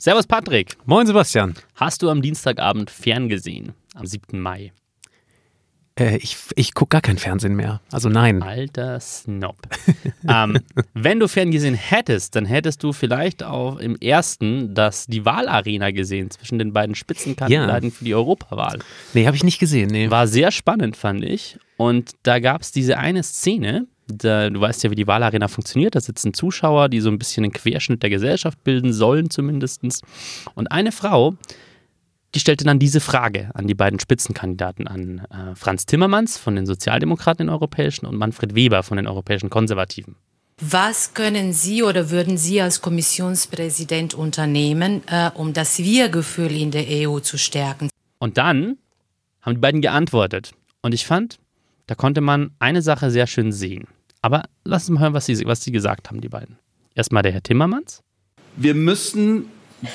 Servus Patrick. Moin Sebastian. Hast du am Dienstagabend ferngesehen? Am 7. Mai. Äh, ich ich gucke gar kein Fernsehen mehr. Also nein. Alter Snob. ähm, wenn du ferngesehen hättest, dann hättest du vielleicht auch im ersten das, die Wahlarena gesehen zwischen den beiden Spitzenkandidaten Ja. für die Europawahl. Nee, habe ich nicht gesehen. Nee. War sehr spannend, fand ich. Und da gab es diese eine Szene, da, du weißt ja, wie die Wahlarena funktioniert. Da sitzen Zuschauer, die so ein bisschen einen Querschnitt der Gesellschaft bilden sollen, zumindest. Und eine Frau, die stellte dann diese Frage an die beiden Spitzenkandidaten, an äh, Franz Timmermans von den Sozialdemokraten, den Europäischen, und Manfred Weber von den Europäischen Konservativen. Was können Sie oder würden Sie als Kommissionspräsident unternehmen, äh, um das Wir-Gefühl in der EU zu stärken? Und dann haben die beiden geantwortet. Und ich fand, da konnte man eine Sache sehr schön sehen. Aber lass uns mal hören, was sie, was sie gesagt haben, die beiden. Erstmal der Herr Timmermans. Wir müssen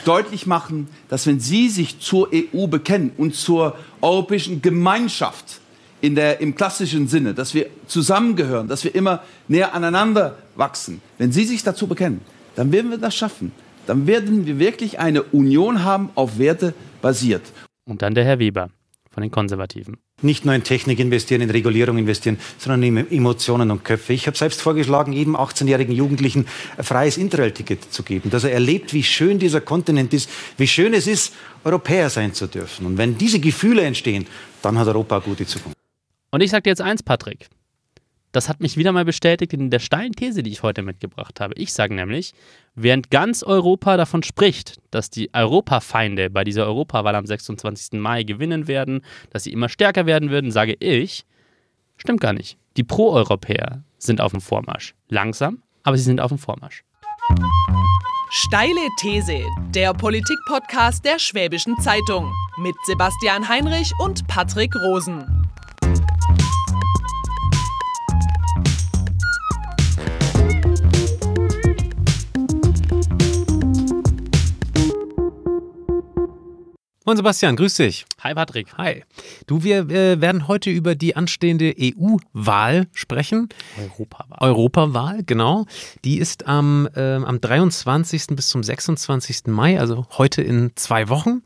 deutlich machen, dass wenn Sie sich zur EU bekennen und zur europäischen Gemeinschaft in der, im klassischen Sinne, dass wir zusammengehören, dass wir immer näher aneinander wachsen, wenn Sie sich dazu bekennen, dann werden wir das schaffen. Dann werden wir wirklich eine Union haben, auf Werte basiert. Und dann der Herr Weber von den Konservativen. Nicht nur in Technik investieren, in Regulierung investieren, sondern in Emotionen und Köpfe. Ich habe selbst vorgeschlagen, jedem 18-jährigen Jugendlichen ein freies Interrail-Ticket zu geben, dass er erlebt, wie schön dieser Kontinent ist, wie schön es ist, Europäer sein zu dürfen. Und wenn diese Gefühle entstehen, dann hat Europa eine gute Zukunft. Und ich sage dir jetzt eins, Patrick. Das hat mich wieder mal bestätigt in der steilen These, die ich heute mitgebracht habe. Ich sage nämlich, während ganz Europa davon spricht, dass die Europafeinde bei dieser Europawahl am 26. Mai gewinnen werden, dass sie immer stärker werden würden, sage ich, stimmt gar nicht. Die Pro-Europäer sind auf dem Vormarsch. Langsam, aber sie sind auf dem Vormarsch. Steile These, der Politik-Podcast der Schwäbischen Zeitung mit Sebastian Heinrich und Patrick Rosen. Moin Sebastian, grüß dich. Hi Patrick. Hi. Du, wir äh, werden heute über die anstehende EU-Wahl sprechen. Europawahl. Europawahl, genau. Die ist am, ähm, am 23. bis zum 26. Mai, also heute in zwei Wochen.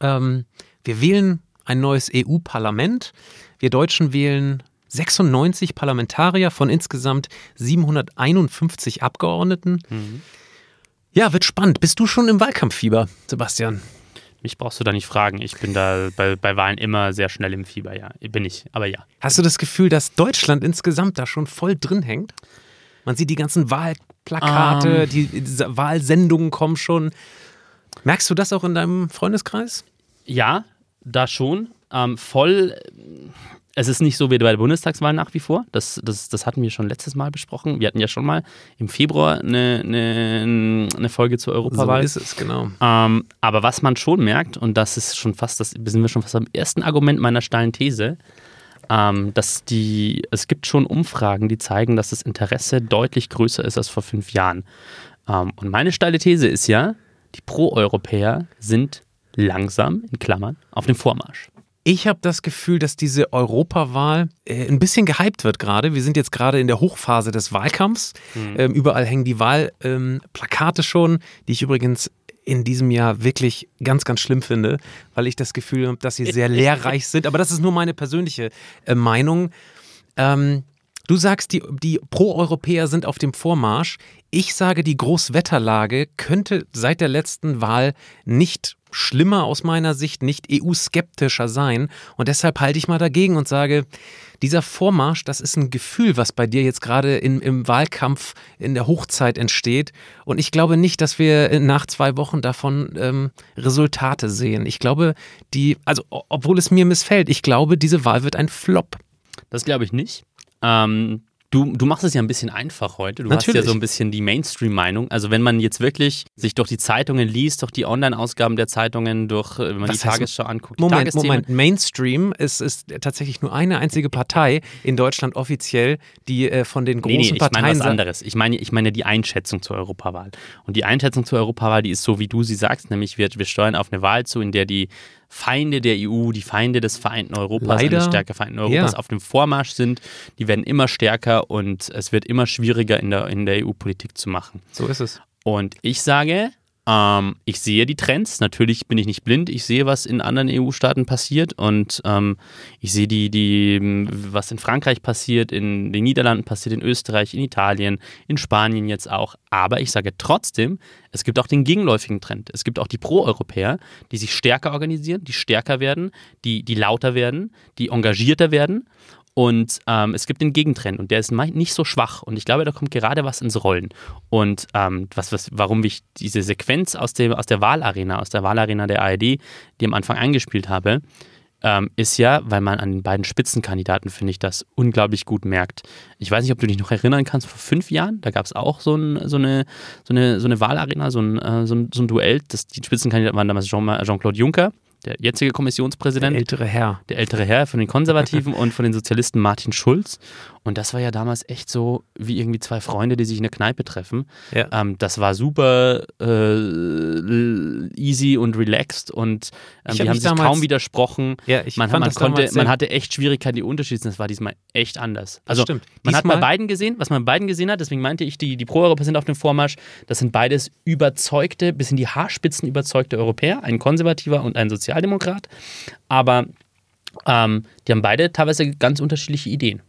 Ähm, wir wählen ein neues EU-Parlament. Wir Deutschen wählen 96 Parlamentarier von insgesamt 751 Abgeordneten. Ja, wird spannend. Bist du schon im Wahlkampffieber, Sebastian? Mich brauchst du da nicht fragen. Ich bin da bei, bei Wahlen immer sehr schnell im Fieber, ja. Bin ich, aber ja. Hast du das Gefühl, dass Deutschland insgesamt da schon voll drin hängt? Man sieht die ganzen Wahlplakate, Ähm. die, diese Wahlsendungen kommen schon. Merkst du das auch in deinem Freundeskreis? Ja, da schon. Ähm, voll. Es ist nicht so wie bei der Bundestagswahl nach wie vor. Das, das, das hatten wir schon letztes Mal besprochen. Wir hatten ja schon mal im Februar eine, eine, eine Folge zur Europawahl. So ist es, genau. Ähm, aber was man schon merkt, und das ist schon fast, das sind wir schon fast am ersten Argument meiner steilen These, ähm, dass die, es gibt schon Umfragen, die zeigen, dass das Interesse deutlich größer ist als vor fünf Jahren. Ähm, und meine steile These ist ja, die Pro-Europäer sind langsam, in Klammern, auf dem Vormarsch. Ich habe das Gefühl, dass diese Europawahl äh, ein bisschen gehypt wird gerade. Wir sind jetzt gerade in der Hochphase des Wahlkampfs. Ähm, überall hängen die Wahlplakate ähm, schon, die ich übrigens in diesem Jahr wirklich ganz, ganz schlimm finde, weil ich das Gefühl habe, dass sie sehr lehrreich sind. Aber das ist nur meine persönliche äh, Meinung. Ähm, du sagst, die, die Pro-Europäer sind auf dem Vormarsch. Ich sage, die Großwetterlage könnte seit der letzten Wahl nicht schlimmer aus meiner Sicht, nicht EU-skeptischer sein. Und deshalb halte ich mal dagegen und sage, dieser Vormarsch, das ist ein Gefühl, was bei dir jetzt gerade im, im Wahlkampf in der Hochzeit entsteht. Und ich glaube nicht, dass wir nach zwei Wochen davon ähm, Resultate sehen. Ich glaube, die, also obwohl es mir missfällt, ich glaube, diese Wahl wird ein Flop. Das glaube ich nicht. Ähm, du, du machst es ja ein bisschen einfach heute. Du hast Natürlich. ja so ein bisschen die Mainstream-Meinung. Also wenn man jetzt wirklich sich durch die Zeitungen liest, durch die Online-Ausgaben der Zeitungen, durch, äh, wenn man Was die heißt- Tagesschau anguckt, Moment. Moment. Mainstream ist, ist tatsächlich nur eine einzige Partei in Deutschland offiziell, die äh, von den großen Nee, nee, ich Parteien. meine was anderes. Ich meine, ich meine die Einschätzung zur Europawahl. Und die Einschätzung zur Europawahl, die ist so, wie du sie sagst, nämlich wir, wir steuern auf eine Wahl zu, in der die Feinde der EU, die Feinde des vereinten Europas, Leider, eines stärker vereinten Europas ja. auf dem Vormarsch sind. Die werden immer stärker und es wird immer schwieriger in der, in der EU-Politik zu machen. So ist es. Und ich sage, Ähm, ich sehe die Trends. Natürlich bin ich nicht blind. Ich sehe, was in anderen EU-Staaten passiert und ähm, ich sehe die, die, was in Frankreich passiert, in den Niederlanden passiert, in Österreich, in Italien, in Spanien jetzt auch. Aber ich sage trotzdem, es gibt auch den gegenläufigen Trend. Es gibt auch die Pro-Europäer, die sich stärker organisieren, die stärker werden, die, die lauter werden, die engagierter werden. Und ähm, es gibt den Gegentrend und der ist nicht so schwach. Und ich glaube, da kommt gerade was ins Rollen. Und ähm, was, was, warum ich diese Sequenz aus, dem, aus der Wahlarena, aus der Wahlarena der ARD, die am Anfang eingespielt habe, ähm, ist ja, weil man an den beiden Spitzenkandidaten, finde ich, das unglaublich gut merkt. Ich weiß nicht, ob du dich noch erinnern kannst, vor fünf Jahren, da gab es auch so, ein, so, eine, so, eine, so eine Wahlarena, so ein, äh, so ein, so ein Duell. Das, die Spitzenkandidaten waren damals Jean-Claude Juncker der jetzige Kommissionspräsident. Der ältere Herr. Der ältere Herr von den Konservativen und von den Sozialisten Martin Schulz. Und das war ja damals echt so wie irgendwie zwei Freunde, die sich in der Kneipe treffen. Ja. Ähm, das war super äh, easy und relaxed und ähm, die haben sich kaum widersprochen. Ja, ich man, fand man, konnte, man hatte echt Schwierigkeiten, die Unterschiede. Das war diesmal echt anders. Also man Diesmal hat bei beiden gesehen, was man bei beiden gesehen hat, deswegen meinte ich, die, die Pro-Europäer sind auf dem Vormarsch. Das sind beides überzeugte, bis in die Haarspitzen überzeugte Europäer, ein Konservativer und ein Sozialdemokrat. Aber ähm, die haben beide teilweise ganz unterschiedliche Ideen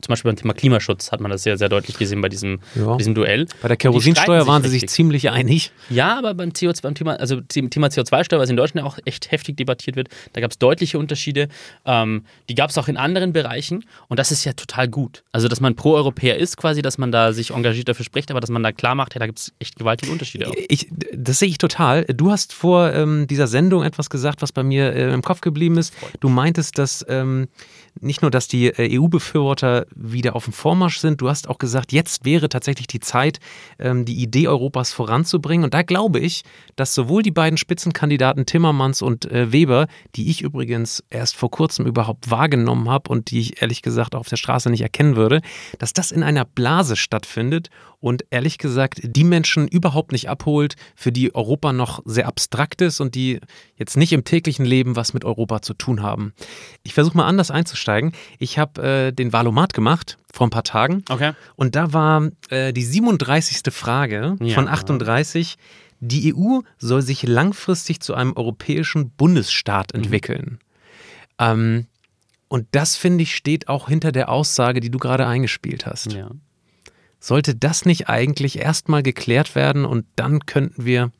zum Beispiel beim Thema Klimaschutz hat man das sehr, sehr deutlich gesehen bei diesem, ja. diesem Duell. Bei der Kerosinsteuer waren sie sich ziemlich einig. Ja, aber beim CO2, beim Thema, also Thema CO2-Steuer, was in Deutschland auch echt heftig debattiert wird, da gab es deutliche Unterschiede. Ähm, die gab es auch in anderen Bereichen und das ist ja total gut. Also, dass man Pro-Europäer ist quasi, dass man da sich engagiert dafür spricht, aber dass man da klar macht, ja, da gibt es echt gewaltige Unterschiede auch. Ich, das sehe ich total. Du hast vor ähm, dieser Sendung etwas gesagt, was bei mir äh, im Kopf geblieben ist. Du meintest, dass ähm, nicht nur, dass die äh, EU-Befürworter wieder auf dem Vormarsch sind, du hast auch gesagt, jetzt wäre tatsächlich die Zeit, ähm, die Idee Europas voranzubringen. Und da glaube ich, dass sowohl die beiden Spitzenkandidaten Timmermans und äh, Weber, die ich übrigens erst vor kurzem überhaupt wahrgenommen habe und die ich ehrlich gesagt auf der Straße nicht erkennen würde, dass das in einer Blase stattfindet und ehrlich gesagt die Menschen überhaupt nicht abholt, für die Europa noch sehr abstrakt ist und die jetzt nicht im täglichen Leben was mit Europa zu tun haben. Ich versuche mal anders einzusteigen. Ich habe äh, den Valomat gemacht vor ein paar Tagen okay. und da war äh, die 37. Frage ja. von 38. Die EU soll sich langfristig zu einem europäischen Bundesstaat mhm. entwickeln. Mhm. Ähm, und das, finde ich, steht auch hinter der Aussage, die du gerade eingespielt hast. Ja. Sollte das nicht eigentlich erstmal geklärt werden und dann könnten wir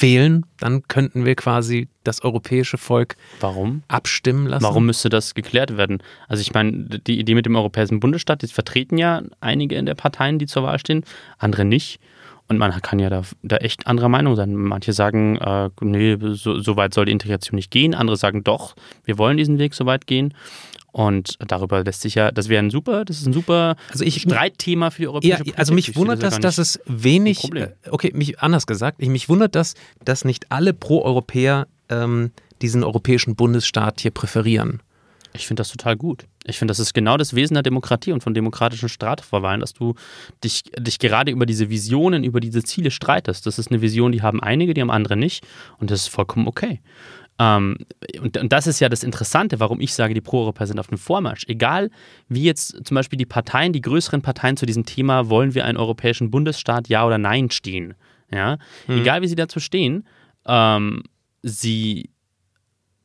wählen, dann könnten wir quasi das europäische Volk Warum? abstimmen lassen. Warum müsste das geklärt werden? Also ich meine, die Idee mit dem europäischen Bundesstaat, das vertreten ja einige in der Parteien, die zur Wahl stehen, andere nicht. Und man kann ja da, da echt anderer Meinung sein. Manche sagen, äh, nee, so, so, weit soll die Integration nicht gehen. Andere sagen, doch, wir wollen diesen Weg so weit gehen. Und darüber lässt sich ja, das wäre ein super, das ist ein super also ich, Streitthema für die europäische ja, Politik. Also mich wundert das, dass es wenig, äh, okay, mich anders gesagt, mich wundert das, dass nicht alle Pro-Europäer ähm, diesen europäischen Bundesstaat hier präferieren. Ich finde das total gut. Ich finde, das ist genau das Wesen der Demokratie und von demokratischen Strafverwahlen, dass du dich, dich gerade über diese Visionen, über diese Ziele streitest. Das ist eine Vision, die haben einige, die haben andere nicht. Und das ist vollkommen okay. Ähm, und, und, das ist ja das Interessante, warum ich sage, die Pro-Europäer sind auf dem Vormarsch. Egal, wie jetzt zum Beispiel die Parteien, die größeren Parteien zu diesem Thema, wollen wir einen europäischen Bundesstaat, ja oder nein, stehen. Ja? Mhm. Egal, wie sie dazu stehen, ähm, sie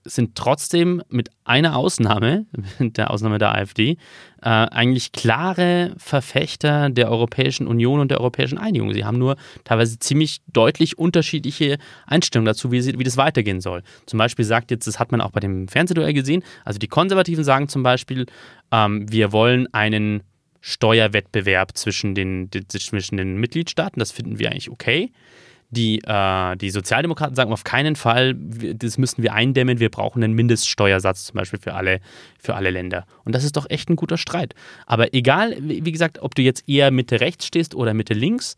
sind trotzdem mit einer Ausnahme, mit der Ausnahme der AfD, äh, eigentlich klare Verfechter der Europäischen Union und der Europäischen Einigung. Sie haben nur teilweise ziemlich deutlich unterschiedliche Einstellungen dazu, wie, sie, wie das weitergehen soll. Zum Beispiel sagt jetzt, das hat man auch bei dem Fernsehduell gesehen, also die Konservativen sagen zum Beispiel, ähm, wir wollen einen Steuerwettbewerb zwischen den, zwischen den Mitgliedstaaten, das finden wir eigentlich okay. Die, äh, die Sozialdemokraten sagen auf keinen Fall, das müssen wir eindämmen, wir brauchen einen Mindeststeuersatz zum Beispiel für alle, für alle Länder. Und das ist doch echt ein guter Streit. Aber egal, wie gesagt, ob du jetzt eher Mitte rechts stehst oder Mitte links,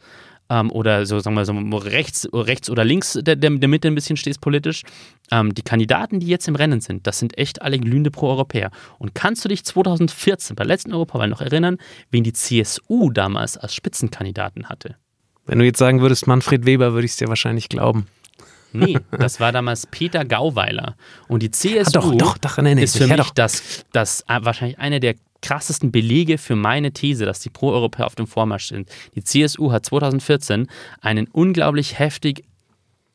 ähm, oder so, sagen wir so, rechts, rechts oder links der, der, der Mitte ein bisschen stehst politisch. Ähm, die Kandidaten, die jetzt im Rennen sind, das sind echt alle glühende Pro-Europäer. Und kannst du dich 2014 bei der letzten Europawahl noch erinnern, wen die CSU damals als Spitzenkandidaten hatte? Wenn du jetzt sagen würdest, Manfred Weber, würde ich es dir wahrscheinlich glauben. Nee, das war damals Peter Gauweiler. Und die CSU ah, doch, doch, doch, nee, nee, ist für mich das, das äh, wahrscheinlich eine der krassesten Belege für meine These, dass die Pro-Europäer auf dem Vormarsch sind. Die CSU hat 2014 einen unglaublich heftig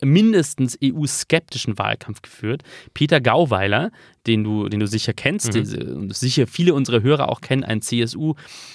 mindestens EU-skeptischen Wahlkampf geführt. Peter Gauweiler, den du, den du sicher kennst, mhm. sicher viele unserer Hörer auch kennen, ein CSU,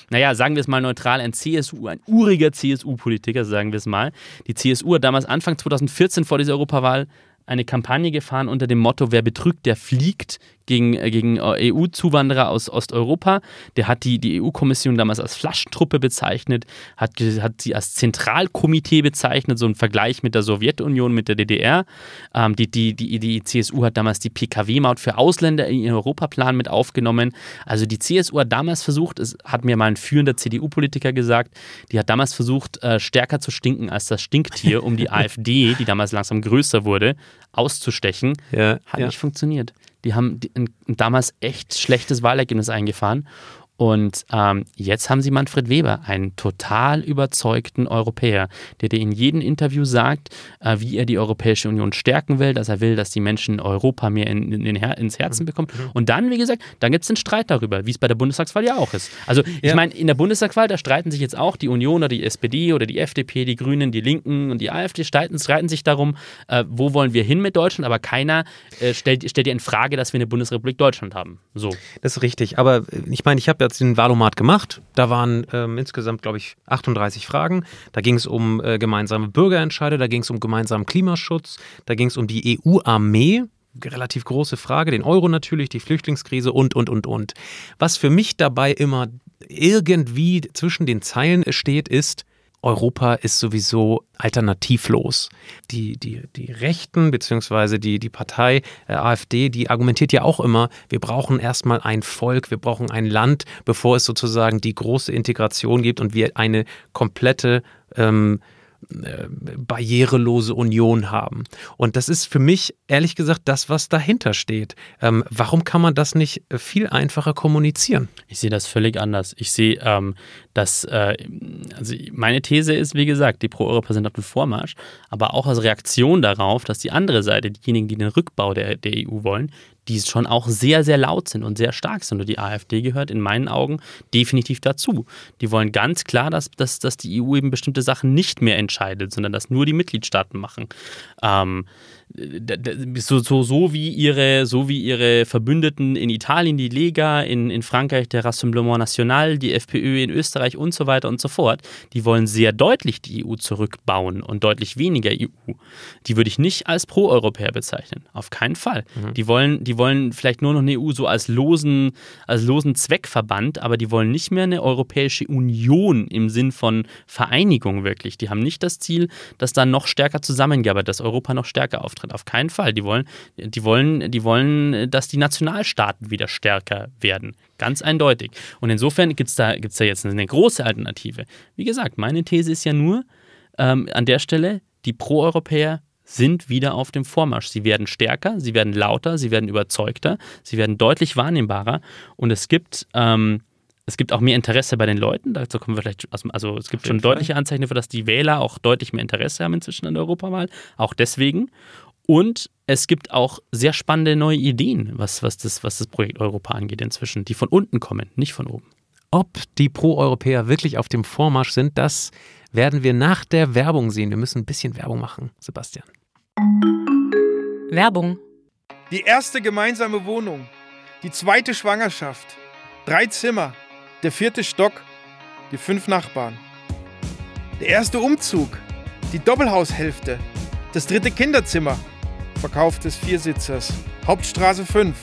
naja, sagen wir es mal neutral, ein CSU, ein uriger CSU-Politiker, sagen wir es mal. Die CSU hat damals Anfang 2014 vor dieser Europawahl eine Kampagne gefahren unter dem Motto, wer betrügt, der fliegt gegen, äh, gegen äh, EU-Zuwanderer aus Osteuropa. Der hat die, die EU-Kommission damals als Flaschentruppe bezeichnet, hat, hat sie als Zentralkomitee bezeichnet, so ein Vergleich mit der Sowjetunion, mit der DDR. Ähm, die, die, die, die CSU hat damals die PKW-Maut für Ausländer in ihren Europaplan mit aufgenommen. Also die CSU hat damals versucht, es hat mir mal ein führender CDU-Politiker gesagt, die hat damals versucht, äh, stärker zu stinken als das Stinktier, um die AfD, die damals langsam größer wurde, auszustechen. Ja, hat ja. nicht funktioniert. Die haben ein, damals echt schlechtes Wahlergebnis eingefahren. Und ähm, jetzt haben sie Manfred Weber, einen total überzeugten Europäer, der dir in jedem Interview sagt, äh, wie er die Europäische Union stärken will, dass er will, dass die Menschen Europa mehr in, in, in Her ins Herzen bekommen. Mhm. Und dann, wie gesagt, dann gibt es einen Streit darüber, wie es bei der Bundestagswahl ja auch ist. Also ich ja. meine, in der Bundestagswahl, da streiten sich jetzt auch die Union oder die SPD oder die FDP, die Grünen, die Linken und die AfD streiten, streiten sich darum, äh, wo wollen wir hin mit Deutschland, aber keiner äh, stellt, stellt dir in Frage, dass wir eine Bundesrepublik Deutschland haben. So. Das ist richtig. Aber äh, ich meine, ich habe jetzt den Valomat gemacht. Da waren ähm, insgesamt, glaube ich, 38 Fragen. Da ging es um äh, gemeinsame Bürgerentscheide, da ging es um gemeinsamen Klimaschutz, da ging es um die EU-Armee, relativ große Frage, den Euro natürlich, die Flüchtlingskrise und, und, und, und. Was für mich dabei immer irgendwie zwischen den Zeilen steht, ist, Europa ist sowieso alternativlos. Die, die, die Rechten bzw. Die, die Partei äh, AfD, die argumentiert ja auch immer, wir brauchen erstmal ein Volk, wir brauchen ein Land, bevor es sozusagen die große Integration gibt und wir eine komplette ähm, äh, barrierelose Union haben. Und das ist für mich ehrlich gesagt das, was dahinter steht. Ähm, warum kann man das nicht viel einfacher kommunizieren? Ich sehe das völlig anders. Ich sehe, ähm, dass, äh, also meine These ist, wie gesagt, die dem Vormarsch, aber auch als Reaktion darauf, dass die andere Seite, diejenigen, die den Rückbau der, der EU wollen, die schon auch sehr, sehr laut sind und sehr stark sind. Und die AfD gehört in meinen Augen definitiv dazu. Die wollen ganz klar, dass, dass, dass die EU eben bestimmte Sachen nicht mehr entscheidet, sondern dass nur die Mitgliedstaaten machen. Ähm, so, so, so, wie ihre, so wie ihre Verbündeten in Italien, die Lega, in, in Frankreich der Rassemblement National, die FPÖ in Österreich und so weiter und so fort, die wollen sehr deutlich die EU zurückbauen und deutlich weniger EU. Die würde ich nicht als Pro-Europäer bezeichnen. Auf keinen Fall. Mhm. Die, wollen, die wollen vielleicht nur noch eine EU so als losen, als losen Zweckverband, aber die wollen nicht mehr eine Europäische Union im Sinn von Vereinigung wirklich. Die haben nicht das Ziel, dass da noch stärker zusammengearbeitet, dass Europa noch stärker auftritt. Auf keinen Fall. Die wollen, die wollen, die wollen, dass die Nationalstaaten wieder stärker werden. Ganz eindeutig. Und insofern gibt es da, gibt's da jetzt eine große Alternative. Wie gesagt, meine These ist ja nur ähm, an der Stelle, die Pro-Europäer sind wieder auf dem Vormarsch. Sie werden stärker, sie werden lauter, sie werden überzeugter, sie werden deutlich wahrnehmbarer. Und es gibt. Ähm, es gibt auch mehr Interesse bei den Leuten. Dazu kommen wir vielleicht, also es gibt schon deutliche Anzeichen dafür, dass die Wähler auch deutlich mehr Interesse haben inzwischen an der Europawahl. Auch deswegen. Und es gibt auch sehr spannende neue Ideen, was, was, das, was das Projekt Europa angeht inzwischen, die von unten kommen, nicht von oben. Ob die Pro-Europäer wirklich auf dem Vormarsch sind, das werden wir nach der Werbung sehen. Wir müssen ein bisschen Werbung machen, Sebastian. Werbung. Die erste gemeinsame Wohnung, die zweite Schwangerschaft, drei Zimmer, der vierte Stock, die fünf Nachbarn. Der erste Umzug, die Doppelhaushälfte, das dritte Kinderzimmer – Verkauf des Viersitzers. Hauptstraße 5.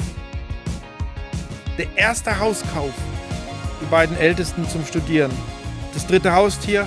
Der erste Hauskauf. Die beiden Ältesten zum Studieren. Das dritte Haustier.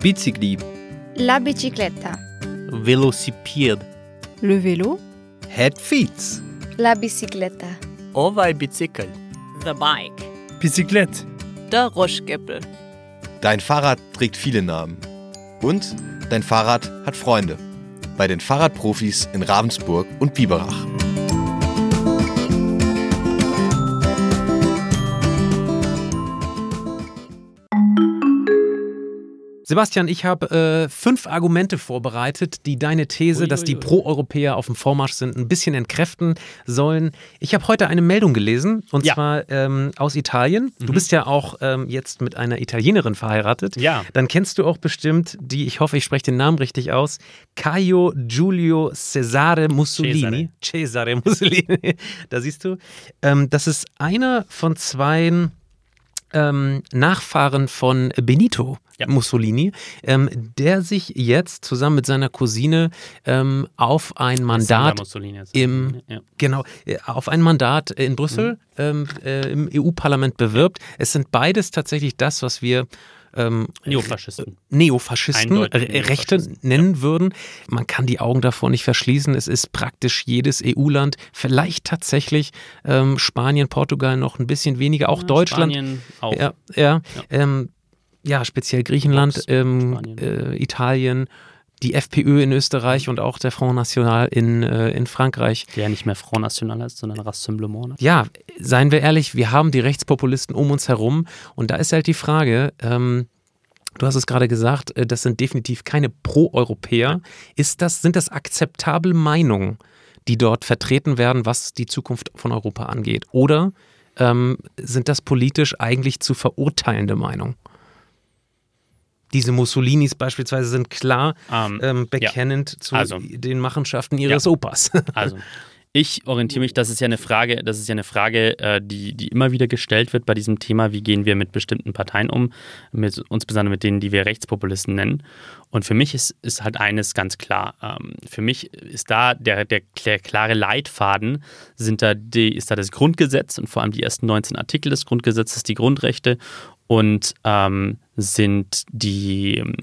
Bicicli. La bicicletta. Velocipede. Le vélo. Head feet. La bicicletta. Ovaj bicycle. The bike. Bicyclette. Der Roschgeppel. Dein Fahrrad trägt viele Namen. Und dein Fahrrad hat Freunde. Bei den Fahrradprofis in Ravensburg und Biberach. Sebastian, ich habe äh, fünf Argumente vorbereitet, die deine These, dass die. Pro-Europäer auf dem Vormarsch sind, ein bisschen entkräften sollen. Ich habe heute eine Meldung gelesen, und Ja. zwar ähm, aus Italien. Du bist ja auch ähm, jetzt mit einer Italienerin verheiratet. Ja. Dann kennst du auch bestimmt die, ich hoffe, ich spreche den Namen richtig aus, Caio Giulio Cesare Mussolini. Cesare, Mussolini. da siehst du. Ähm, das ist einer von zwei ähm, Nachfahren von Benito Ja. Mussolini, ähm, der sich jetzt zusammen mit seiner Cousine ähm, auf ein Mandat im ja. genau äh, auf ein Mandat in Brüssel ähm, äh, im EU-Parlament bewirbt. Es sind beides tatsächlich das, was wir ähm, Neofaschisten. Neofaschisten, Eindeutig Re- Rechte Neofaschisten, nennen würden. Man kann die Augen davor nicht verschließen. Es ist praktisch jedes EU-Land, vielleicht tatsächlich ähm, Spanien, Portugal noch ein bisschen weniger, auch Ja, Deutschland. Spanien auch. Ja, ja, ähm, ja speziell Griechenland, Box, ähm, äh, Italien, die FPÖ in Österreich und auch der Front National in, äh, in Frankreich. Der nicht mehr Front National ist, sondern Rassemblement. ne? Ja, seien wir ehrlich, wir haben die Rechtspopulisten um uns herum und da ist halt die Frage, ähm, du hast es gerade gesagt, äh, das sind definitiv keine Pro-Europäer. Ist das, sind das akzeptable Meinungen, die dort vertreten werden, was die Zukunft von Europa angeht? Oder ähm, sind das politisch eigentlich zu verurteilende Meinungen? Diese Mussolinis beispielsweise sind klar Ähm, ähm, ja. bekennend zu Also. den Machenschaften ihres Ja. Opas. Also, ich orientiere mich, das ist ja eine Frage, das ist ja eine Frage, äh, die, die immer wieder gestellt wird bei diesem Thema, wie gehen wir mit bestimmten Parteien um, mit, insbesondere mit denen, die wir Rechtspopulisten nennen. Und für mich ist, ist halt eines ganz klar. Ähm, für mich ist da der, der, der klare Leitfaden, sind da die, ist da das Grundgesetz und vor allem die ersten 19 Artikel des Grundgesetzes, die Grundrechte und ähm, sind die, ähm,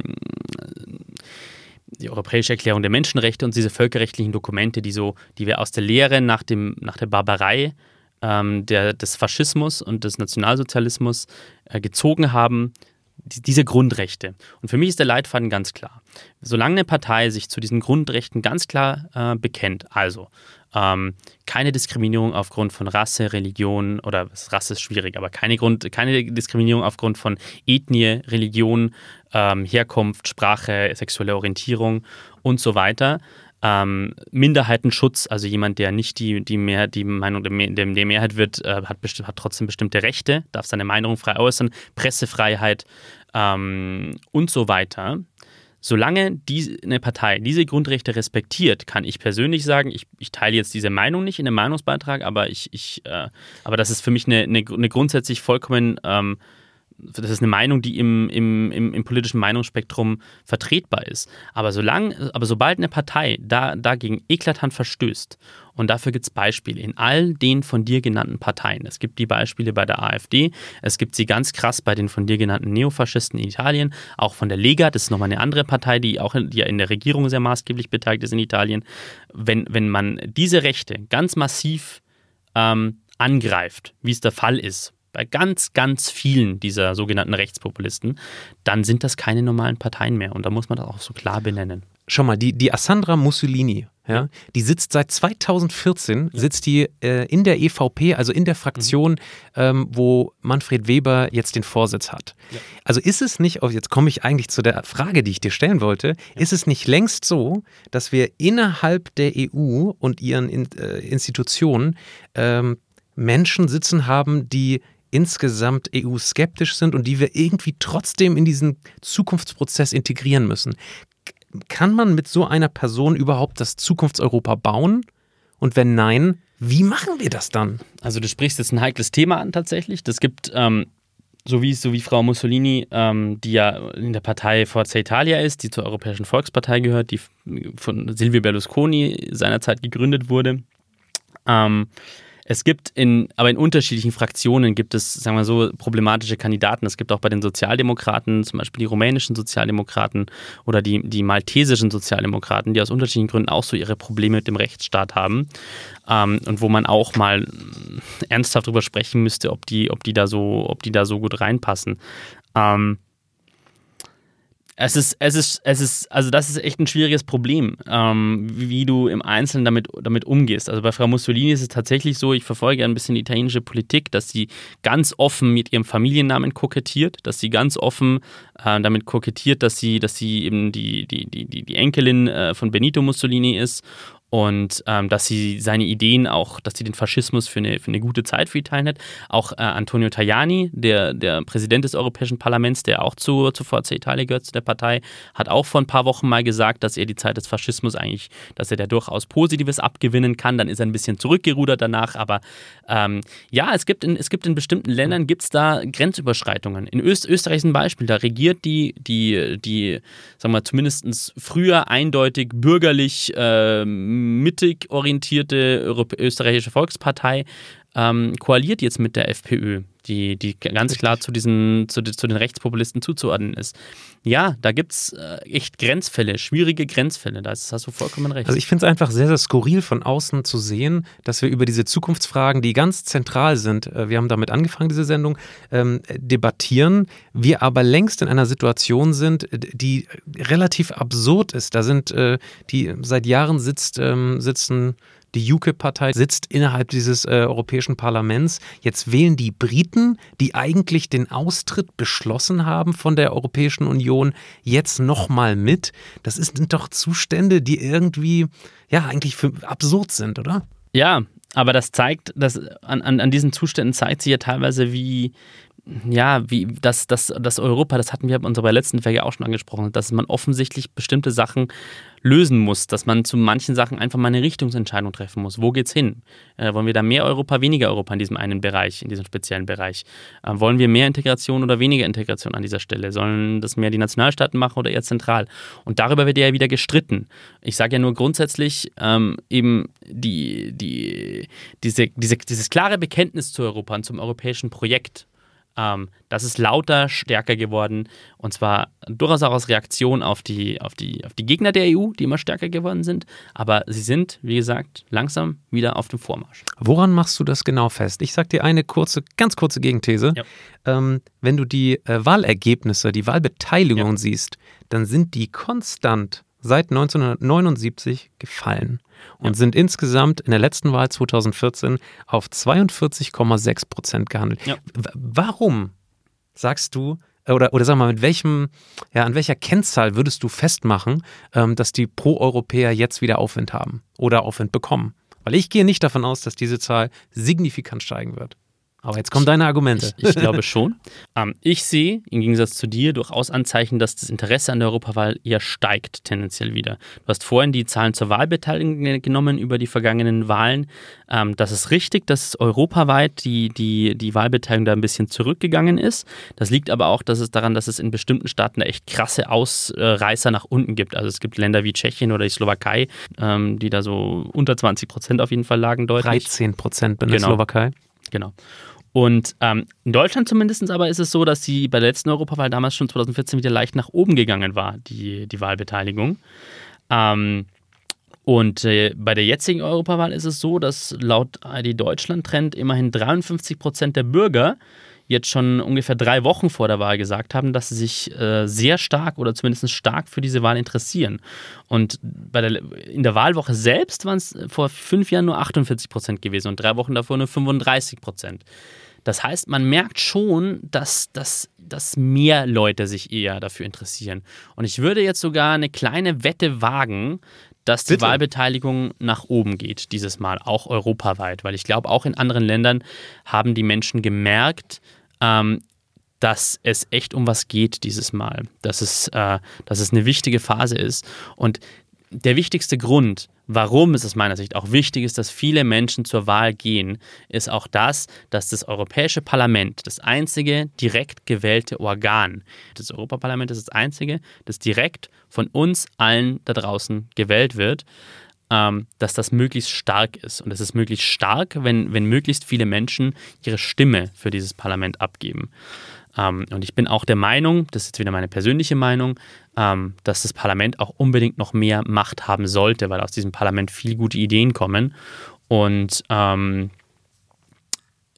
die Europäische Erklärung der Menschenrechte und diese völkerrechtlichen Dokumente, die so, die wir aus der Lehre nach, dem, nach der Barbarei ähm, der, des Faschismus und des Nationalsozialismus äh, gezogen haben, die, diese Grundrechte. Und für mich ist der Leitfaden ganz klar. Solange eine Partei sich zu diesen Grundrechten ganz klar äh, bekennt, also ähm, keine Diskriminierung aufgrund von Rasse, Religion oder Rasse ist schwierig, aber keine, Grund, keine Diskriminierung aufgrund von Ethnie, Religion, ähm, Herkunft, Sprache, sexuelle Orientierung und so weiter. Ähm, Minderheitenschutz, also jemand, der nicht die, die, Mehr, die Meinung der, der Mehrheit wird, äh, hat, hat trotzdem bestimmte Rechte, darf seine Meinung frei äußern, Pressefreiheit ähm, und so weiter. Solange die, eine Partei diese Grundrechte respektiert, kann ich persönlich sagen, ich, ich teile jetzt diese Meinung nicht in dem Meinungsbeitrag, aber ich, ich äh, aber das ist für mich eine, eine, eine grundsätzlich vollkommen ähm, das ist eine Meinung, die im, im, im, im politischen Meinungsspektrum vertretbar ist. Aber solange, aber sobald eine Partei da, dagegen eklatant verstößt, und dafür gibt es Beispiele in all den von dir genannten Parteien. Es gibt die Beispiele bei der AfD, es gibt sie ganz krass bei den von dir genannten Neofaschisten in Italien, auch von der Lega, das ist nochmal eine andere Partei, die auch in, die in der Regierung sehr maßgeblich beteiligt ist in Italien. Wenn, wenn man diese Rechte ganz massiv ähm, angreift, wie es der Fall ist, bei ganz, ganz vielen dieser sogenannten Rechtspopulisten, dann sind das keine normalen Parteien mehr. Und da muss man das auch so klar benennen. Schau mal, die, die Assandra Mussolini, ja, die sitzt seit 2014, sitzt die äh, in der EVP, also in der Fraktion, ähm, wo Manfred Weber jetzt den Vorsitz hat. Also ist es nicht, oh, jetzt komme ich eigentlich zu der Frage, die ich dir stellen wollte, ist es nicht längst so, dass wir innerhalb der EU und ihren in, äh, Institutionen ähm, Menschen sitzen haben, die insgesamt EU-skeptisch sind und die wir irgendwie trotzdem in diesen Zukunftsprozess integrieren müssen. Kann man mit so einer Person überhaupt das Zukunftseuropa bauen? Und wenn nein, wie machen wir das dann? Also du sprichst jetzt ein heikles Thema an tatsächlich. Das gibt, ähm, so, wie, so wie Frau Mussolini, ähm, die ja in der Partei Forza Italia ist, die zur Europäischen Volkspartei gehört, die von Silvio Berlusconi seinerzeit gegründet wurde. Ähm, Es gibt in, aber in unterschiedlichen Fraktionen gibt es, sagen wir so, problematische Kandidaten. Es gibt auch bei den Sozialdemokraten, zum Beispiel die rumänischen Sozialdemokraten oder die, die maltesischen Sozialdemokraten, die aus unterschiedlichen Gründen auch so ihre Probleme mit dem Rechtsstaat haben. Ähm, und wo man auch mal ernsthaft drüber sprechen müsste, ob die, ob die da so, ob die da so gut reinpassen. Ähm, es ist, es ist, es ist, also das ist echt ein schwieriges Problem, ähm, wie, du im Einzelnen damit, damit umgehst. Also bei Frau Mussolini ist es tatsächlich so, ich verfolge ein bisschen die italienische Politik, dass sie ganz offen mit ihrem Familiennamen kokettiert, dass sie ganz offen äh, damit kokettiert, dass sie, dass sie eben die, die, die, die Enkelin äh, von Benito Mussolini ist und ähm, dass sie seine Ideen auch, dass sie den Faschismus für eine, für eine gute Zeit für Italien hat. Auch äh, Antonio Tajani, der, der Präsident des Europäischen Parlaments, der auch zu, zu Forza Italia gehört, zu der Partei, hat auch vor ein paar Wochen mal gesagt, dass er die Zeit des Faschismus eigentlich, dass er da durchaus Positives abgewinnen kann. Dann ist er ein bisschen zurückgerudert danach, aber ähm, ja, es gibt in, es gibt in bestimmten Ländern gibt's da Grenzüberschreitungen. In Öst, Österreich ist ein Beispiel, da regiert die, die, die, sagen wir zumindest früher eindeutig bürgerlich ähm, mittig orientierte österreichische Volkspartei ähm, koaliert jetzt mit der FPÖ, die, die ganz klar zu, diesen, zu, zu den Rechtspopulisten zuzuordnen ist. Ja, da gibt es äh, echt Grenzfälle, schwierige Grenzfälle, da hast du vollkommen recht. Also ich finde es einfach sehr, sehr skurril von außen zu sehen, dass wir über diese Zukunftsfragen, die ganz zentral sind, äh, wir haben damit angefangen, diese Sendung, ähm, debattieren, wir aber längst in einer Situation sind, die relativ absurd ist. Da sind, äh, die seit Jahren sitzt, ähm, sitzen die UKIP-Partei sitzt innerhalb dieses äh, Europäischen Parlaments. Jetzt wählen die Briten, die eigentlich den Austritt beschlossen haben von der Europäischen Union, jetzt nochmal mit. Das sind doch Zustände, die irgendwie, ja, eigentlich für, absurd sind, oder? Ja, aber das zeigt, dass an, an, an diesen Zuständen zeigt sich ja teilweise, wie, ja, wie das, das, das Europa, das hatten wir in unserer letzten Folge auch schon angesprochen, dass man offensichtlich bestimmte Sachen lösen muss, dass man zu manchen Sachen einfach mal eine Richtungsentscheidung treffen muss. Wo geht's hin? Äh, wollen wir da mehr Europa, weniger Europa in diesem einen Bereich, in diesem speziellen Bereich? Äh, wollen wir mehr Integration oder weniger Integration an dieser Stelle? Sollen das mehr die Nationalstaaten machen oder eher zentral? Und darüber wird ja wieder gestritten. Ich sage ja nur grundsätzlich ähm, eben die, die, diese, diese, dieses klare Bekenntnis zu Europa und zum europäischen Projekt ähm, das ist lauter stärker geworden und zwar durchaus auch aus Reaktion auf die, auf, die, auf die Gegner der EU, die immer stärker geworden sind. Aber sie sind, wie gesagt, langsam wieder auf dem Vormarsch. Woran machst du das genau fest? Ich sage dir eine kurze, ganz kurze Gegenthese. Ja. Ähm, wenn du die äh, Wahlergebnisse, die Wahlbeteiligung ja. siehst, dann sind die konstant seit 1979 gefallen und ja. sind insgesamt in der letzten Wahl 2014 auf 42,6 Prozent gehandelt. Ja. Warum sagst du, oder, oder sag mal, mit welchem, ja, an welcher Kennzahl würdest du festmachen, ähm, dass die Pro-Europäer jetzt wieder Aufwind haben oder Aufwind bekommen? Weil ich gehe nicht davon aus, dass diese Zahl signifikant steigen wird. Aber jetzt kommen deine Argumente. Ich, ich glaube schon. Ähm, ich sehe im Gegensatz zu dir durchaus Anzeichen, dass das Interesse an der Europawahl eher steigt, tendenziell wieder. Du hast vorhin die Zahlen zur Wahlbeteiligung genommen über die vergangenen Wahlen. Ähm, das ist richtig, dass europaweit die, die, die Wahlbeteiligung da ein bisschen zurückgegangen ist. Das liegt aber auch dass es daran, dass es in bestimmten Staaten echt krasse Ausreißer nach unten gibt. Also es gibt Länder wie Tschechien oder die Slowakei, ähm, die da so unter 20 Prozent auf jeden Fall lagen deutlich. 13 Prozent in der genau. Slowakei. Genau. Und ähm, in Deutschland zumindest aber ist es so, dass sie bei der letzten Europawahl damals schon 2014 wieder leicht nach oben gegangen war, die, die Wahlbeteiligung. Ähm, und äh, bei der jetzigen Europawahl ist es so, dass laut ID Deutschland Trend immerhin 53 Prozent der Bürger jetzt schon ungefähr drei Wochen vor der Wahl gesagt haben, dass sie sich äh, sehr stark oder zumindest stark für diese Wahl interessieren. Und bei der, in der Wahlwoche selbst waren es vor fünf Jahren nur 48 Prozent gewesen und drei Wochen davor nur 35 Prozent. Das heißt, man merkt schon, dass, dass, dass mehr Leute sich eher dafür interessieren. Und ich würde jetzt sogar eine kleine Wette wagen, dass die Bitte? Wahlbeteiligung nach oben geht, dieses Mal, auch europaweit. Weil ich glaube, auch in anderen Ländern haben die Menschen gemerkt, ähm, dass es echt um was geht dieses Mal, dass es, äh, dass es eine wichtige Phase ist. Und der wichtigste Grund, warum es aus meiner Sicht auch wichtig ist, dass viele Menschen zur Wahl gehen, ist auch das, dass das Europäische Parlament, das einzige direkt gewählte Organ, das Europaparlament ist das einzige, das direkt von uns allen da draußen gewählt wird, ähm, dass das möglichst stark ist. Und es ist möglichst stark, wenn, wenn möglichst viele Menschen ihre Stimme für dieses Parlament abgeben. Ähm, und ich bin auch der Meinung, das ist jetzt wieder meine persönliche Meinung, ähm, dass das Parlament auch unbedingt noch mehr Macht haben sollte, weil aus diesem Parlament viele gute Ideen kommen. Und ähm,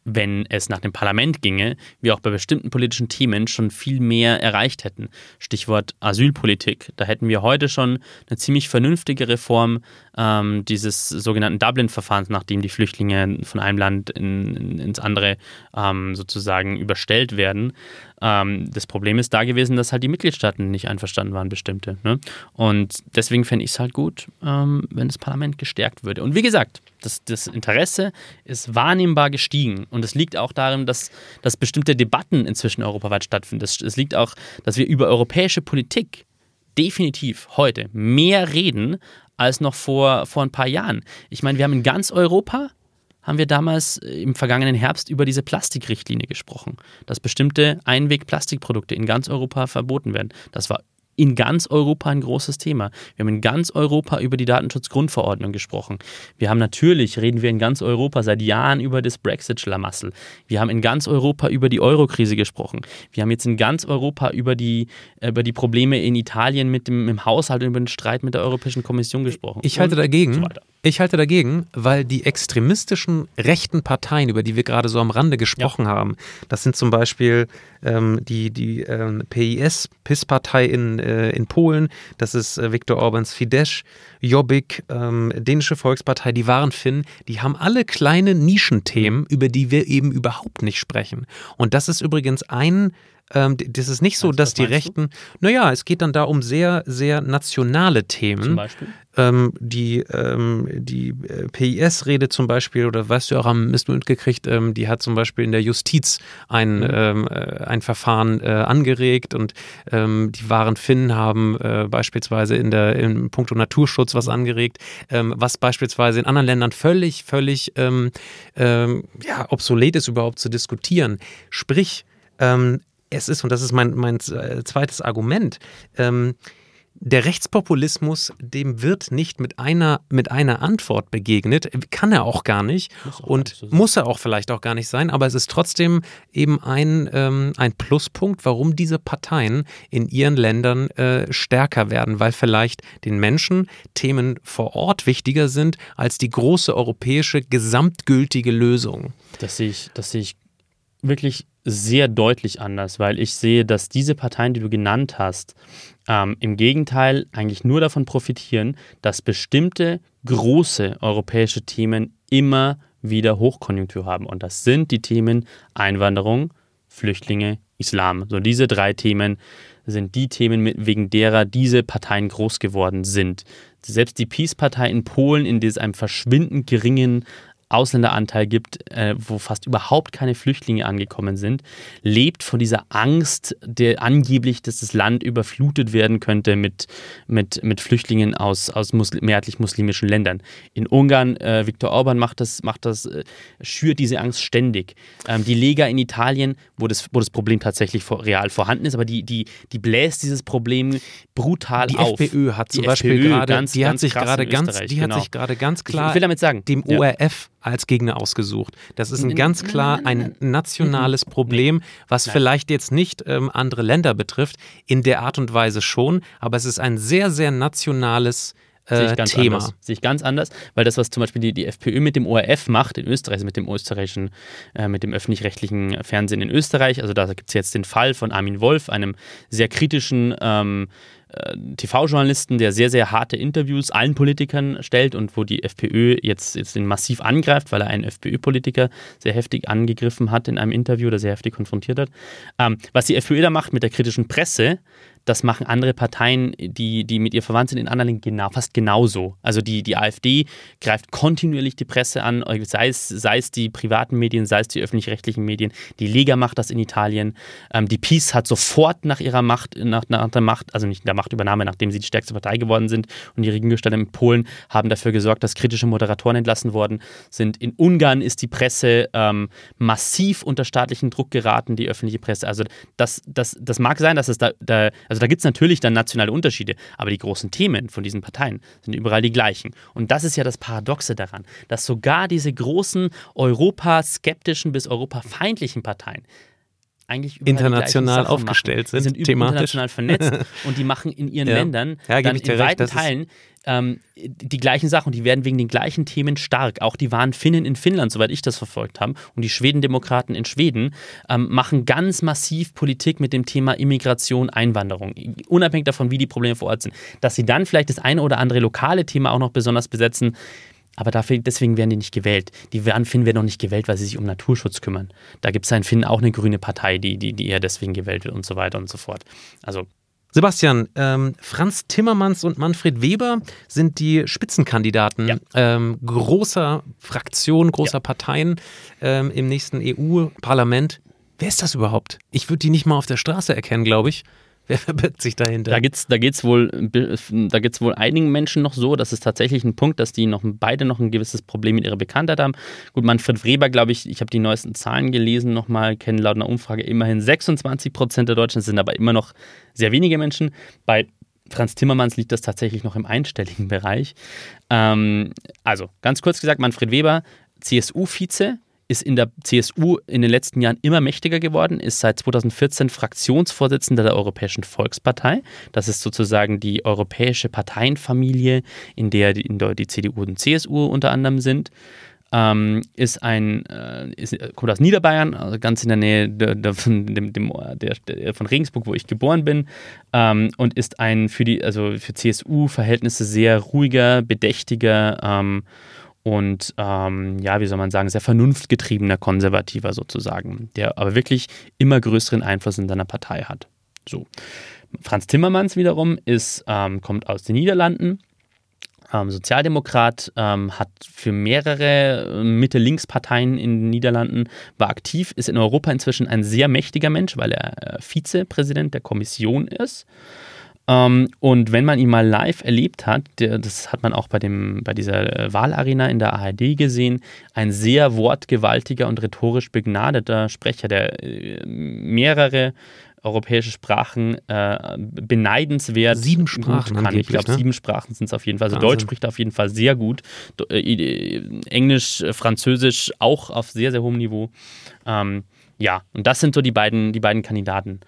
wenn es nach dem Parlament ginge, wir auch bei bestimmten politischen Themen schon viel mehr erreicht hätten. Stichwort Asylpolitik. Da hätten wir heute schon eine ziemlich vernünftige Reform ähm, dieses sogenannten Dublin-Verfahrens, nachdem die Flüchtlinge von einem Land in, in, ins andere ähm, sozusagen überstellt werden. Ähm, das Problem ist da gewesen, dass halt die Mitgliedstaaten nicht einverstanden waren, bestimmte. Ne? Und deswegen fände ich es halt gut, ähm, wenn das Parlament gestärkt würde. Und wie gesagt, das, das Interesse ist wahrnehmbar gestiegen. Und es liegt auch darin, dass, dass bestimmte Debatten inzwischen europaweit stattfinden. Es, es liegt auch, dass wir über europäische Politik definitiv heute mehr reden als noch vor, vor ein paar Jahren. Ich meine, wir haben in ganz Europa haben wir damals äh, im vergangenen Herbst über diese Plastikrichtlinie gesprochen, dass bestimmte Einwegplastikprodukte in ganz Europa verboten werden. Das war in ganz Europa ein großes Thema. Wir haben in ganz Europa über die Datenschutzgrundverordnung gesprochen. Wir haben natürlich, reden wir in ganz Europa seit Jahren über das Brexit-Schlamassel. Wir haben in ganz Europa über die Eurokrise gesprochen. Wir haben jetzt in ganz Europa über die, über die Probleme in Italien mit dem im Haushalt und über den Streit mit der Europäischen Kommission gesprochen. Ich halte dagegen. So ich halte dagegen, weil die extremistischen rechten Parteien, über die wir gerade so am Rande gesprochen ja. haben, das sind zum Beispiel ähm, die, die ähm, PIS, PIS-Partei in, äh, in Polen, das ist äh, Viktor Orbans Fidesz, Jobbik, ähm, dänische Volkspartei, die waren Finn, die haben alle kleine Nischenthemen, über die wir eben überhaupt nicht sprechen. Und das ist übrigens ein ähm, das ist nicht so, dass die Rechten, naja, es geht dann da um sehr, sehr nationale Themen. Zum Beispiel? Ähm, die ähm, die äh, PIS-Rede zum Beispiel, oder weißt du auch am Mist mitgekriegt, ähm, die hat zum Beispiel in der Justiz ein, mhm. Ähm, äh, ein Verfahren äh, angeregt und ähm, die wahren Finnen haben äh, beispielsweise in der im Punkto Naturschutz was angeregt, was beispielsweise in anderen Ländern völlig, völlig ja, obsolet ist, überhaupt zu diskutieren. Sprich, ähm, es ist, und das ist mein, mein äh, zweites Argument, ähm, der Rechtspopulismus, dem wird nicht mit einer, mit einer Antwort begegnet, kann er auch gar nicht muss auch und so muss er auch vielleicht auch gar nicht sein, aber es ist trotzdem eben ein, ähm, ein Pluspunkt, warum diese Parteien in ihren Ländern äh, stärker werden, weil vielleicht den Menschen Themen vor Ort wichtiger sind als die große europäische gesamtgültige Lösung. Das sehe ich, das sehe ich wirklich sehr deutlich anders, weil ich sehe, dass diese Parteien, die du genannt hast, ähm, im Gegenteil eigentlich nur davon profitieren, dass bestimmte große europäische Themen immer wieder Hochkonjunktur haben. Und das sind die Themen Einwanderung, Flüchtlinge, Islam. So diese drei Themen sind die Themen, wegen derer diese Parteien groß geworden sind. Selbst die Peace-Partei in Polen, in der es einem verschwindend geringen Ausländeranteil gibt, äh, wo fast überhaupt keine Flüchtlinge angekommen sind, lebt von dieser Angst, der angeblich, dass das Land überflutet werden könnte mit, mit, mit Flüchtlingen aus, aus Muslim, mehrheitlich muslimischen Ländern. In Ungarn, äh, Viktor Orban macht das, macht das äh, schürt diese Angst ständig. Ähm, die Lega in Italien, wo das, wo das Problem tatsächlich vor, real vorhanden ist, aber die, die, die bläst dieses Problem brutal die auf. Die FPÖ hat zum die Beispiel gerade, die hat sich gerade ganz, die genau. hat sich gerade ganz klar ich will damit sagen, dem ja. ORF als Gegner ausgesucht. Das ist ein ganz klar ein nationales Problem, was vielleicht jetzt nicht ähm, andere Länder betrifft, in der Art und Weise schon, aber es ist ein sehr, sehr nationales äh, Thema. Anders. Sehe ich ganz anders, weil das, was zum Beispiel die, die FPÖ mit dem ORF macht in Österreich, also mit dem österreichischen, äh, mit dem öffentlich-rechtlichen Fernsehen in Österreich, also da gibt es jetzt den Fall von Armin Wolf, einem sehr kritischen ähm, äh, TV-Journalisten, der sehr, sehr harte Interviews allen Politikern stellt und wo die FPÖ jetzt, jetzt den massiv angreift, weil er einen FPÖ-Politiker sehr heftig angegriffen hat in einem Interview oder sehr heftig konfrontiert hat. Ähm, was die FPÖ da macht mit der kritischen Presse, das machen andere Parteien, die, die mit ihr verwandt sind, in anderen Ländern genau, fast genauso. Also die, die AfD greift kontinuierlich die Presse an, sei es, sei es die privaten Medien, sei es die öffentlich-rechtlichen Medien. Die Lega macht das in Italien. Ähm, die Peace hat sofort nach ihrer Macht, nach, nach der Macht, also nicht der Machtübernahme, nachdem sie die stärkste Partei geworden sind und die Regierungsstelle in Polen haben dafür gesorgt, dass kritische Moderatoren entlassen worden sind. In Ungarn ist die Presse ähm, massiv unter staatlichen Druck geraten, die öffentliche Presse. Also das, das, das mag sein, dass es da, da also Also da gibt es natürlich dann nationale Unterschiede, aber die großen Themen von diesen Parteien sind überall die gleichen. Und das ist ja das Paradoxe daran, dass sogar diese großen europaskeptischen bis europafeindlichen Parteien eigentlich international aufgestellt sind, sind, die sind international vernetzt und die machen in ihren Ja. Ländern Ja, dann in recht, weiten ist- Teilen ähm, die gleichen Sachen und die werden wegen den gleichen Themen stark. Auch die wahren Finnen in Finnland, soweit ich das verfolgt habe, und die Schwedendemokraten in Schweden ähm, machen ganz massiv Politik mit dem Thema Immigration, Einwanderung, unabhängig davon, wie die Probleme vor Ort sind. Dass sie dann vielleicht das eine oder andere lokale Thema auch noch besonders besetzen, aber dafür, deswegen werden die nicht gewählt. Die werden, Finnen werden noch nicht gewählt, weil sie sich um Naturschutz kümmern. Da gibt es in Finnen auch eine grüne Partei, die, die, die eher deswegen gewählt wird und so weiter und so fort. Also Sebastian, ähm, Franz Timmermans und Manfred Weber sind die Spitzenkandidaten ähm, großer Fraktionen, großer Parteien ähm, im nächsten EU-Parlament. Wer ist das überhaupt? Ich würde die nicht mal auf der Straße erkennen, glaube ich. Wer verbirgt sich dahinter? Da geht's, da geht's wohl, da geht's wohl einigen Menschen noch so. Das ist tatsächlich ein Punkt, dass die noch beide noch ein gewisses Problem mit ihrer Bekanntheit haben. Gut, Manfred Weber, glaube ich, ich habe die neuesten Zahlen gelesen nochmal, kennen laut einer Umfrage immerhin 26 Prozent der Deutschen, sind aber immer noch sehr wenige Menschen. Bei Franz Timmermans liegt das tatsächlich noch im einstelligen Bereich. Ähm, also, ganz kurz gesagt, Manfred Weber, CSU-Vize, ist in der CSU in den letzten Jahren immer mächtiger geworden, ist seit 2014 Fraktionsvorsitzender der Europäischen Volkspartei. Das ist sozusagen die europäische Parteienfamilie, in der die, in der die CDU und CSU unter anderem sind. Ähm, ist ein, äh, ist, kommt aus Niederbayern, also ganz in der Nähe der, der, von, dem, dem, der, von Regensburg, wo ich geboren bin, ähm, und ist ein für die, also für CSU-Verhältnisse sehr ruhiger, bedächtiger ähm, und ähm, ja, wie soll man sagen, sehr vernunftgetriebener Konservativer sozusagen, der aber wirklich immer größeren Einfluss in seiner Partei hat. So. Franz Timmermans wiederum ist, ähm, kommt aus den Niederlanden, ähm, Sozialdemokrat, ähm, hat für mehrere äh, Mitte-Links-Parteien in den Niederlanden, war aktiv, ist in Europa inzwischen ein sehr mächtiger Mensch, weil er äh, Vizepräsident der Kommission ist. Ähm, und wenn man ihn mal live erlebt hat, der, das hat man auch bei, dem, bei dieser äh, Wahlarena in der ARD gesehen, ein sehr wortgewaltiger und rhetorisch begnadeter Sprecher, der äh, mehrere europäische Sprachen äh, beneidenswert Sieben Sprachen gut kann. Ich glaube, ne? sieben Sprachen sind es auf jeden Fall. Also Wahnsinn. Deutsch spricht er auf jeden Fall sehr gut. Äh, Englisch, äh, Französisch auch auf sehr, sehr hohem Niveau. Ähm, ja, und das sind so die beiden, die beiden Kandidaten.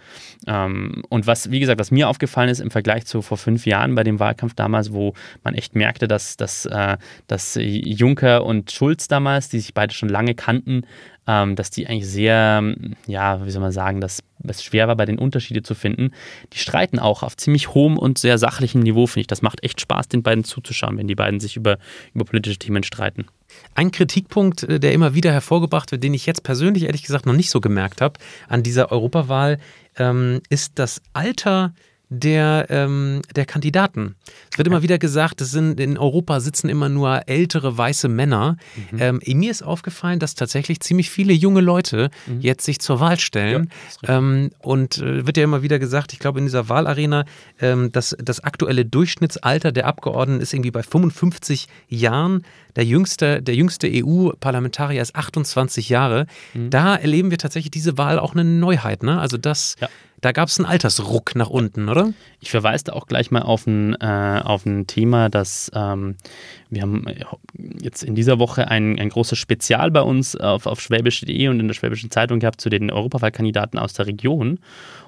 Ähm, und was, wie gesagt, was mir aufgefallen ist im Vergleich zu vor fünf Jahren bei dem Wahlkampf damals, wo man echt merkte, dass, dass, äh, dass Juncker und Schulz damals, die sich beide schon lange kannten, ähm, dass die eigentlich sehr, ja, wie soll man sagen, dass es schwer war, bei den Unterschiede zu finden. Die streiten auch auf ziemlich hohem und sehr sachlichem Niveau, finde ich. Das macht echt Spaß, den beiden zuzuschauen, wenn die beiden sich über, über politische Themen streiten. Ein Kritikpunkt, äh, der immer wieder hervorgebracht wird, den ich jetzt persönlich ehrlich gesagt noch nicht so gemerkt habe an dieser Europawahl, ähm, ist das Alter der, ähm, der Kandidaten. Es wird immer wieder gesagt, es sind in Europa sitzen immer nur ältere weiße Männer. Ähm, mir ist aufgefallen, dass tatsächlich ziemlich viele junge Leute jetzt sich zur Wahl stellen. ähm, und äh, wird ja immer wieder gesagt, ich glaube in dieser Wahlarena, ähm, dass das aktuelle Durchschnittsalter der Abgeordneten ist irgendwie bei 55 Jahren. Der jüngste, der jüngste EU-Parlamentarier ist 28 Jahre. Da erleben wir tatsächlich diese Wahl auch eine Neuheit. Ne? Also das, da gab es einen Altersruck nach unten, oder? Ich verweise da auch gleich mal auf ein, äh, auf ein Thema, das ähm, wir haben äh, jetzt in dieser Woche ein, ein großes Spezial bei uns auf, auf schwäbisch.de und in der Schwäbischen Zeitung gehabt zu den Europawahlkandidaten aus der Region.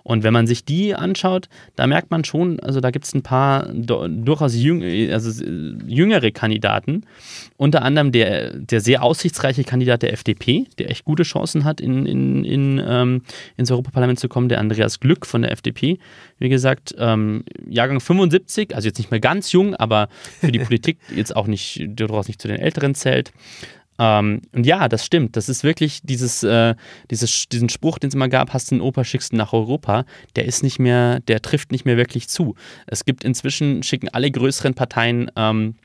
Und wenn man sich die anschaut, da merkt man schon, also da gibt es ein paar durchaus jüng, also jüngere Kandidaten. Unter anderem der, der sehr aussichtsreiche Kandidat der FDP, der echt gute Chancen hat, in, in, in, ähm, ins Europaparlament zu kommen, der Andreas Glück von der FDP. Wie gesagt, ähm, Jahrgang 75, also jetzt nicht mehr ganz jung, aber für die Politik jetzt auch nicht, durchaus nicht zu den Älteren zählt. Ähm, und ja, das stimmt. Das ist wirklich dieses, äh, dieses, diesen Spruch, den es mal gab, hast du den Opa, schickst ihn nach Europa, der ist nicht mehr, der trifft nicht mehr wirklich zu. Es gibt inzwischen, schicken alle größeren Parteien ähm,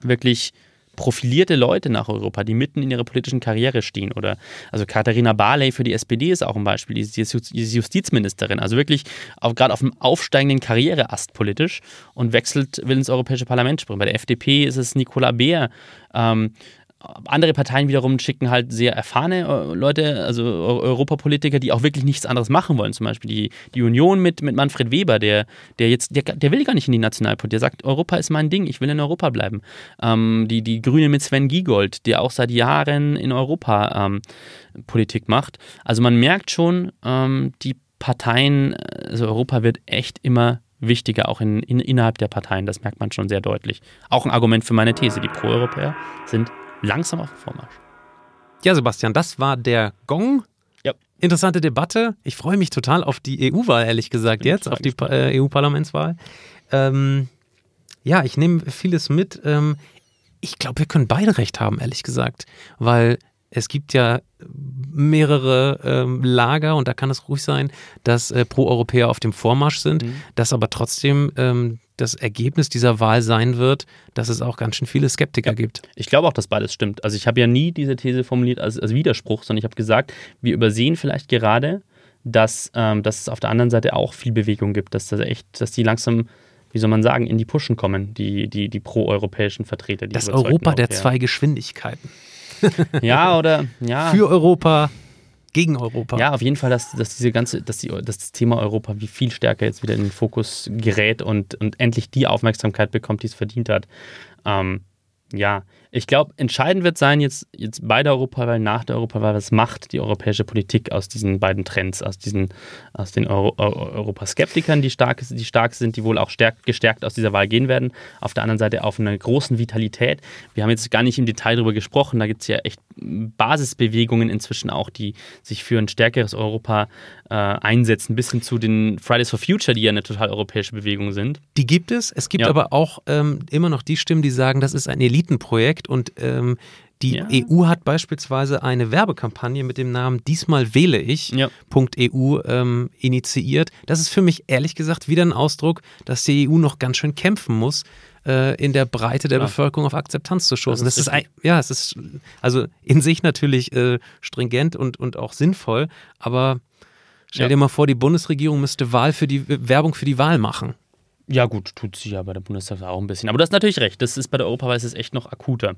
wirklich profilierte Leute nach Europa, die mitten in ihrer politischen Karriere stehen. Oder also Katharina Barley für die SPD ist auch ein Beispiel, die ist Justizministerin, also wirklich gerade auf einem aufsteigenden Karriereast politisch und wechselt, will ins Europäische Parlament springen. Bei der FDP ist es Nicola Beer. Ähm, andere Parteien wiederum schicken halt sehr erfahrene äh, Leute, also Europapolitiker, die auch wirklich nichts anderes machen wollen. Zum Beispiel die, die Union mit, mit Manfred Weber, der, der jetzt, der, der will gar nicht in die Nationalpolitik. Der sagt, Europa ist mein Ding, ich will in Europa bleiben. Ähm, die, die Grüne mit Sven Giegold, der auch seit Jahren in Europa ähm, Politik macht. Also man merkt schon, ähm, die Parteien, also Europa wird echt immer wichtiger, auch in, in, innerhalb der Parteien. Das merkt man schon sehr deutlich. Auch ein Argument für meine These. Die Pro-Europäer sind langsam auf dem Vormarsch. Ja, Sebastian, das war der Gong. Ja. Interessante Debatte. Ich freue mich total auf die EU-Wahl, ehrlich gesagt, jetzt, auf die äh, EU-Parlamentswahl. Ähm, ja, ich nehme vieles mit. Ähm, ich glaube, wir können beide recht haben, ehrlich gesagt, weil es gibt ja mehrere ähm, Lager und da kann es ruhig sein, dass äh, Pro-Europäer auf dem Vormarsch sind, mhm. dass aber trotzdem ähm, das Ergebnis dieser Wahl sein wird, dass es auch ganz schön viele Skeptiker ja. gibt. Ich glaube auch, dass beides stimmt. Also ich habe ja nie diese These formuliert als, als Widerspruch, sondern ich habe gesagt, wir übersehen vielleicht gerade, dass, ähm, dass es auf der anderen Seite auch viel Bewegung gibt, dass das echt, dass die langsam wie soll man sagen, in die Pushen kommen, die, die, die pro-europäischen Vertreter. Die das Europa der zwei Geschwindigkeiten. ja, oder ja. Für Europa, gegen Europa. Ja, auf jeden Fall, dass, dass diese ganze, dass, die, dass das Thema Europa wie viel stärker jetzt wieder in den Fokus gerät und, und endlich die Aufmerksamkeit bekommt, die es verdient hat. Ähm, ja, ich glaube, entscheidend wird sein jetzt, jetzt bei der Europawahl, nach der Europawahl, was macht die europäische Politik aus diesen beiden Trends, aus, diesen, aus den Euro, Europaskeptikern, die stark, die stark sind, die wohl auch stärk, gestärkt aus dieser Wahl gehen werden, auf der anderen Seite auf einer großen Vitalität. Wir haben jetzt gar nicht im Detail darüber gesprochen, da gibt es ja echt Basisbewegungen inzwischen auch, die sich für ein stärkeres Europa äh, einsetzen, bis hin zu den Fridays for Future, die ja eine total europäische Bewegung sind. Die gibt es. Es gibt ja. aber auch ähm, immer noch die Stimmen, die sagen, das ist ein Elitenprojekt und ähm, die ja. EU hat beispielsweise eine Werbekampagne mit dem Namen Diesmal wähle ich ja. .eu ähm, initiiert. Das ist für mich ehrlich gesagt wieder ein Ausdruck, dass die EU noch ganz schön kämpfen muss, äh, in der Breite der ja. Bevölkerung auf Akzeptanz zu stoßen. Das ist, das ist ja, es ist also in sich natürlich äh, stringent und, und auch sinnvoll, aber Stell dir mal vor, die Bundesregierung müsste Wahl für die Werbung für die Wahl machen. Ja, gut, tut sie ja bei der Bundestagswahl auch ein bisschen. Aber du hast natürlich recht, das ist bei der Europawahl ist echt noch akuter.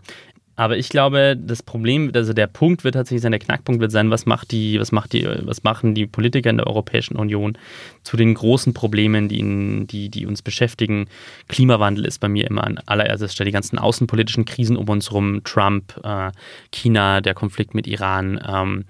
Aber ich glaube, das Problem, also der Punkt wird tatsächlich sein, der Knackpunkt wird sein, was macht die, was macht die, was machen die Politiker in der Europäischen Union zu den großen Problemen, die, in, die, die uns beschäftigen. Klimawandel ist bei mir immer an allererster Stelle die ganzen außenpolitischen Krisen um uns herum, Trump, äh, China, der Konflikt mit Iran, ähm,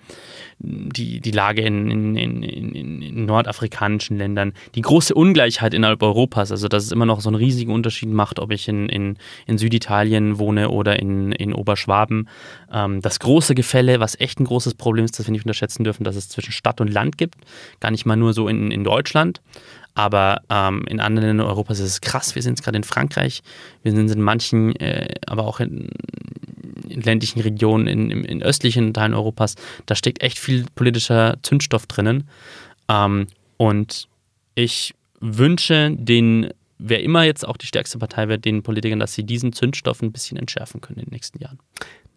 die, die Lage in, in, in, in, nordafrikanischen Ländern, die große Ungleichheit innerhalb Europas, also dass es immer noch so einen riesigen Unterschied macht, ob ich in, in, in Süditalien wohne oder in, in Oberschwaben. Ähm, das große Gefälle, was echt ein großes Problem ist, das wir nicht unterschätzen dürfen, dass es zwischen Stadt und Land gibt, gar nicht mal nur so in, in Deutschland. Aber ähm, in anderen Ländern Europas ist es krass. Wir sind jetzt gerade in Frankreich, wir sind in manchen, äh, aber auch in, in ländlichen Regionen, in, in, in, östlichen Teilen Europas, da steckt echt viel politischer Zündstoff drinnen. Ähm, und ich wünsche den, wer immer jetzt auch die stärkste Partei wird, den Politikern, dass sie diesen Zündstoff ein bisschen entschärfen können in den nächsten Jahren.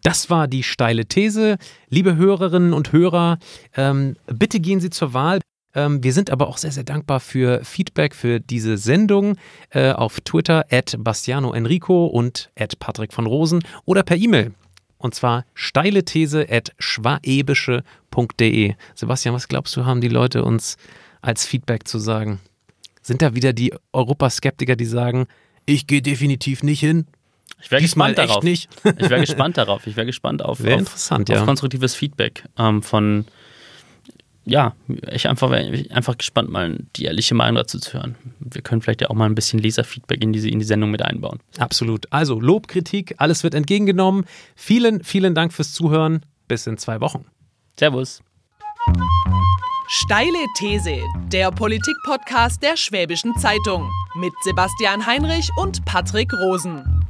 Das war die steile These. Liebe Hörerinnen und Hörer, ähm, bitte gehen Sie zur Wahl. Ähm, wir sind aber auch sehr, sehr dankbar für Feedback für diese Sendung äh, auf Twitter at Bastiano Enrico und at Patrick von Rosen oder per E-Mail und zwar steile These at schwaebische.de. Sebastian, was glaubst du, haben die Leute uns als Feedback zu sagen? Sind da wieder die Europaskeptiker, die sagen, ich gehe definitiv nicht hin? Ich wäre gespannt darauf. Nicht. ich wäre gespannt darauf. Ich wäre gespannt auf, auf, interessant, auf konstruktives Feedback ähm, von ja, ich einfach, einfach gespannt, mal die ehrliche Meinung dazu zu hören. Wir können vielleicht ja auch mal ein bisschen Leserfeedback in, diese, in die Sendung mit einbauen. Absolut. Also Lob, Kritik, alles wird entgegengenommen. Vielen, vielen Dank fürs Zuhören. Bis in zwei Wochen. Servus. Steile These, der Politik-Podcast der Schwäbischen Zeitung mit Sebastian Heinrich und Patrick Rosen.